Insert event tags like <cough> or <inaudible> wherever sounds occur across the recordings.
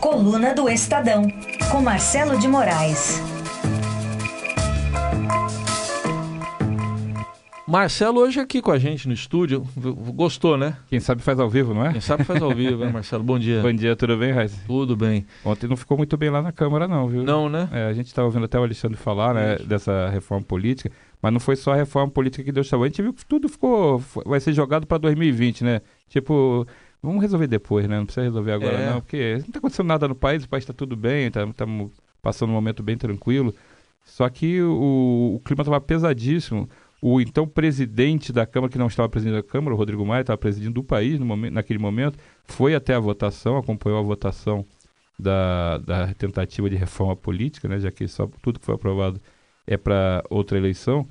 Coluna do Estadão, com Marcelo de Moraes. Marcelo hoje aqui com a gente no estúdio. Gostou, né? Quem sabe faz ao vivo, não é? Quem sabe faz ao vivo, né, Marcelo? Bom dia. <laughs> Bom dia, tudo bem, Raiz? Tudo bem. Ontem não ficou muito bem lá na Câmara, não, viu? Não, né? É, a gente estava ouvindo até o Alexandre falar, né, Isso. dessa reforma política, mas não foi só a reforma política que deu sabor. A gente viu que tudo ficou. vai ser jogado para 2020, né? Tipo, vamos resolver depois, né? Não precisa resolver agora, é. não, porque não está acontecendo nada no país, o país está tudo bem, estamos tá, passando um momento bem tranquilo. Só que o, o clima estava pesadíssimo o então presidente da Câmara, que não estava presidindo a Câmara, o Rodrigo Maia, estava presidindo o país no momento, naquele momento, foi até a votação, acompanhou a votação da, da tentativa de reforma política, né, já que só tudo que foi aprovado é para outra eleição.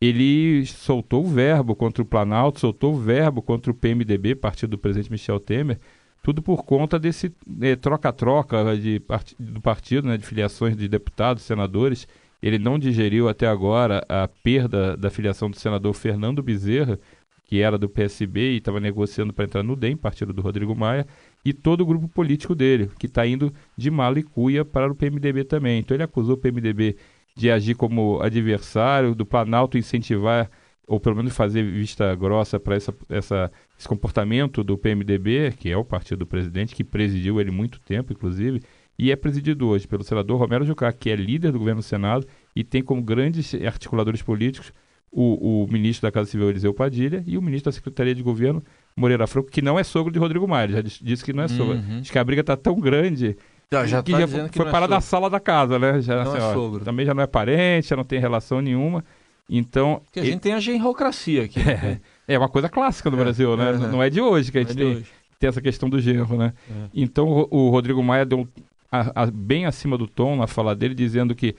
Ele soltou o verbo contra o Planalto, soltou o verbo contra o PMDB, partido do presidente Michel Temer, tudo por conta desse é, troca-troca de, do partido, né, de filiações de deputados, senadores, ele não digeriu até agora a perda da filiação do senador Fernando Bezerra, que era do PSB e estava negociando para entrar no DEM, partido do Rodrigo Maia, e todo o grupo político dele, que está indo de mala e cuia para o PMDB também. Então ele acusou o PMDB de agir como adversário, do Planalto incentivar, ou pelo menos fazer vista grossa para essa, essa, esse comportamento do PMDB, que é o partido do presidente, que presidiu ele muito tempo, inclusive, e é presidido hoje pelo senador Romero Jucá, que é líder do governo do Senado e tem como grandes articuladores políticos o, o ministro da Casa Civil Eliseu Padilha e o ministro da Secretaria de Governo Moreira Franco, que não é sogro de Rodrigo Maia, já disse que não é sogro. Uhum. Diz que a briga está tão grande já, já que tá já foi, foi é parar na sala da casa, né? Já, não assim, é ó, sogro. Também já não é parente, já não tem relação nenhuma. Então. Porque a gente tem a genrocracia aqui. É, é uma coisa clássica no é, Brasil, né? É, não é de hoje que a gente é tem, tem, essa questão do genro, né? É. Então o, o Rodrigo Maia deu a, a, bem acima do tom na fala dele, dizendo que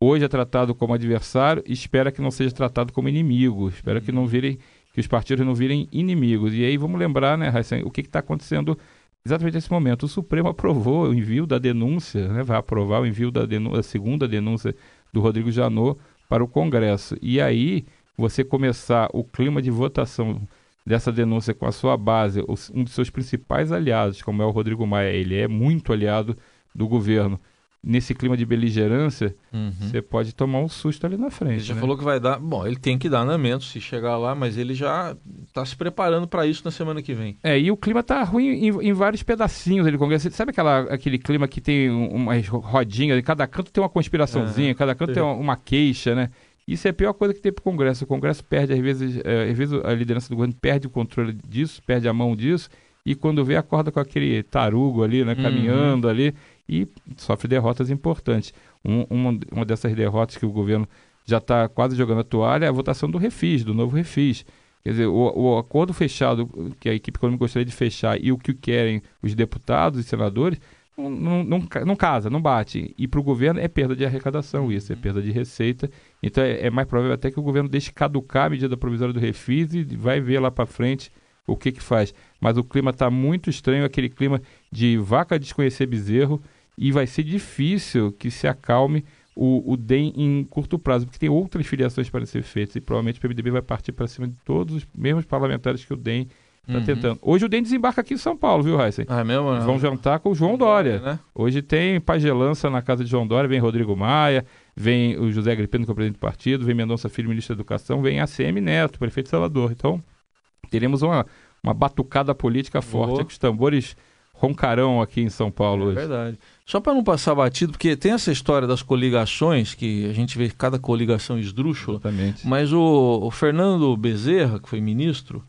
hoje é tratado como adversário e espera que não seja tratado como inimigo, espera que não virem que os partidos não virem inimigos. E aí vamos lembrar, né, Raíssa, o que está acontecendo exatamente nesse momento. O Supremo <laughs> aprovou o envio da denúncia, né, vai aprovar o envio da denúncia, a segunda denúncia do Rodrigo Janot para o Congresso. E aí você começar o clima de votação dessa denúncia com a sua base, um dos seus principais aliados, como é o Rodrigo Maia, ele é muito aliado do governo nesse clima de beligerância, uhum. você pode tomar um susto ali na frente. Ele já né? falou que vai dar. Bom, ele tem que dar andamento se chegar lá, mas ele já está se preparando para isso na semana que vem. É, e o clima tá ruim em, em vários pedacinhos ali do Congresso. Sabe aquela, aquele clima que tem umas rodinhas, cada canto tem uma conspiraçãozinha, cada canto tem uma, uma, queixa, né? Isso é a pior coisa que tem para o Congresso. O Congresso perde, às vezes, é, às vezes a liderança do governo perde o controle disso, perde a mão disso e quando vê, acorda com aquele tarugo ali, né, caminhando uhum. ali, e sofre derrotas importantes. Um, uma, uma dessas derrotas que o governo já está quase jogando a toalha é a votação do Refis, do novo Refis. Quer dizer, o, o, acordo fechado que a equipe econômica gostaria de fechar e o que querem os deputados e senadores não, não, não, não casa, não bate. E para o governo é perda de arrecadação isso, é uhum. perda de receita. Então é, é mais provável até que o governo deixe caducar a medida provisória do Refis e vai ver lá para frente o que que faz. Mas o clima está muito estranho, aquele clima de vaca desconhecer bezerro, e vai ser difícil que se acalme o, o DEM em curto prazo, porque tem outras filiações para ser feitas, e provavelmente o PMDB vai partir para cima de todos os mesmos parlamentares que o DEM está uhum. tentando. Hoje o DEM desembarca aqui em São Paulo, viu, Heisen? Ah, é mesmo? Vão jantar com o João Dória. Né? Hoje tem pagelança na casa de João Dória, vem Rodrigo Maia, vem o José Agripino, que é o presidente do partido, vem Mendonça Filho, ministro da Educação, vem ACM Neto, prefeito de Salvador. Então, teremos uma, uma batucada política forte, oh. que os tambores roncarão aqui em São Paulo é hoje. verdade. Só para não passar batido, porque tem essa história das coligações, que a gente vê cada coligação esdrúxula. Exatamente. Mas o, o Fernando Bezerra, que foi ministro,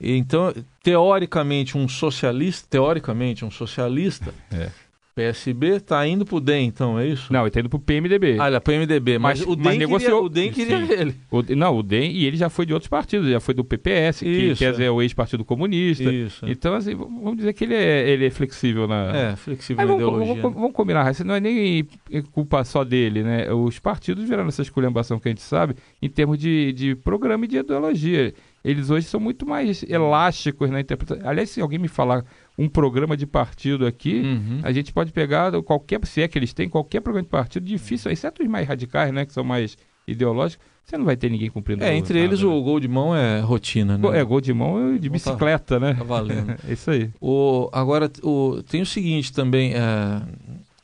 então, teoricamente, um socialista, teoricamente, um socialista, é. PSB está indo para o DEM, então, é isso? Não, ele está indo para o PMDB. Ah, para o PMDB, mas, mas, o DEM, mas negociou. Queria, o DEM queria Sim. ele. O, não, o DEM, e ele já foi de outros partidos, já foi do PPS, que, que é o ex-partido comunista. Isso. Então, assim, vamos dizer que ele é, ele é flexível na... É, flexível na vamos, ideologia. Vamos, vamos combinar, isso não é nem culpa só dele, né? Os partidos viraram essa esculhambação que a gente sabe, em termos de, de programa e de ideologia. Eles hoje são muito mais elásticos na interpretação. Aliás, se alguém me falar um programa de partido aqui, uhum. a gente pode pegar qualquer, se é que eles têm, qualquer programa de partido difícil, exceto os mais radicais, né, que são mais ideológico, você não vai ter ninguém cumprindo É, entre nada, eles né? o gol de mão é rotina, né? É, gol de mão e de tá- bicicleta, né? Tá valendo. É <laughs> isso aí. O, agora, o, tem o seguinte também, é,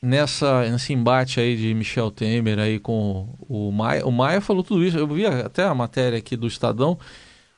nessa, nesse embate aí de Michel Temer aí com o Maia, o Maia falou tudo isso, eu vi até a matéria aqui do Estadão,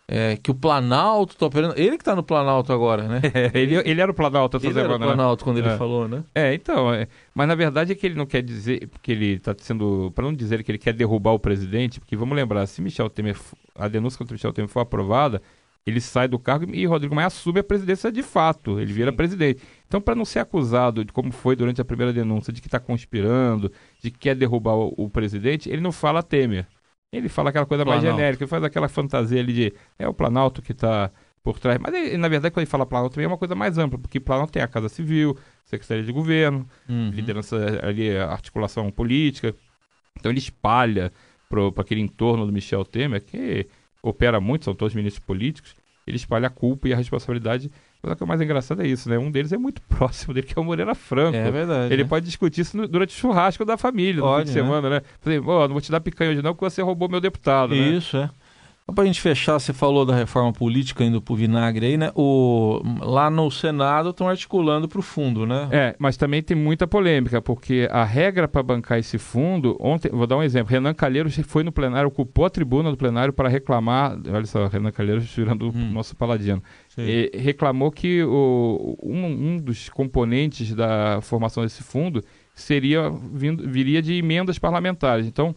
é, que o Planalto tá operando, ele que tá no Planalto agora, né? É, <laughs> ele, ele era o Planalto essa Ele era o semana, né? Planalto quando ele É. falou, né? É, então, é, mas na verdade é que ele não quer dizer, porque ele está sendo, para não dizer que ele quer derrubar o presidente, porque vamos lembrar, se Michel Temer, a denúncia contra Michel Temer for aprovada, ele sai do cargo e Rodrigo Maia assume a presidência de fato, ele vira presidente. Então, para não ser acusado de como foi durante a primeira denúncia, de que está conspirando, de que quer derrubar o, o presidente, ele não fala Temer. Ele fala aquela coisa mais Planalto. genérica, ele faz aquela fantasia ali de é o Planalto que está por trás. Mas ele, na verdade, quando ele fala Planalto também é uma coisa mais ampla, porque Planalto tem a Casa Civil, Secretaria de Governo, Uhum. liderança ali, articulação política. Então ele espalha para aquele entorno do Michel Temer, que opera muito, são todos ministros políticos, ele espalha a culpa e a responsabilidade. Mas o que é mais engraçado é isso, né? Um deles é muito <laughs> próximo dele, que é o Moreira Franco. É verdade. Ele né? pode discutir isso no- durante o churrasco da família, no Pode, fim de semana, né? Falei, "Pô, não vou te dar picanha hoje não, porque você roubou meu deputado, né? Isso, é. Só pra gente fechar, você falou da reforma política indo pro vinagre aí, né? O, lá no Senado estão articulando pro fundo, né? É, mas também tem muita polêmica, porque a regra para bancar esse fundo, ontem, vou dar um exemplo, Renan Calheiros foi no plenário, ocupou a tribuna do plenário para reclamar, olha só, Renan Calheiros <laughs> virando o Hum. nosso paladino, reclamou que o, um, um dos componentes da formação desse fundo seria vindo, viria de emendas parlamentares. Então,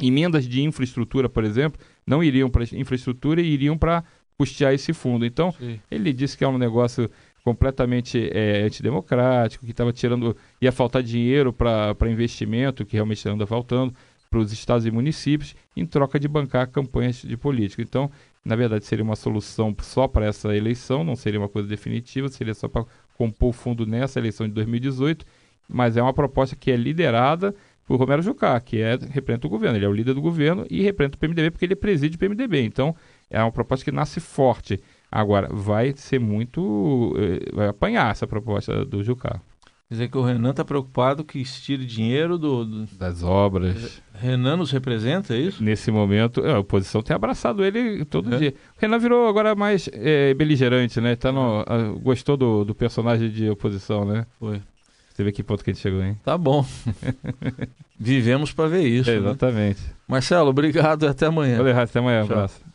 emendas de infraestrutura, por exemplo, não iriam para infraestrutura e iriam para custear esse fundo. Então, Sei. ele disse que é um negócio completamente é, antidemocrático, que estava tirando. ia faltar dinheiro para investimento, que realmente anda faltando, para os estados e municípios, em troca de bancar campanhas de política. Então, na verdade, seria uma solução só para essa eleição, não seria uma coisa definitiva, seria só para compor o fundo nessa eleição de 2018, mas é uma proposta que é liderada por Romero Jucá, que é, representa o governo. Ele é o líder do governo e representa o PMDB porque ele preside o PMDB. Então, é uma proposta que nasce forte. Agora, vai ser muito. eh, Vai apanhar essa proposta do Jucá. Quer dizer que o Renan tá preocupado que se tire dinheiro do, do- Das obras. Renan nos representa, é isso? Nesse momento, a oposição tem abraçado ele todo É. dia. O Renan virou agora mais eh, beligerante, né? Tá no, ah, gostou do, do personagem de oposição, né? Foi. Você vê que ponto que a gente chegou, hein? Tá bom. <laughs> Vivemos para ver isso. É, né? exatamente. Marcelo, obrigado e até amanhã. Valeu, até amanhã. Um Tchau. abraço.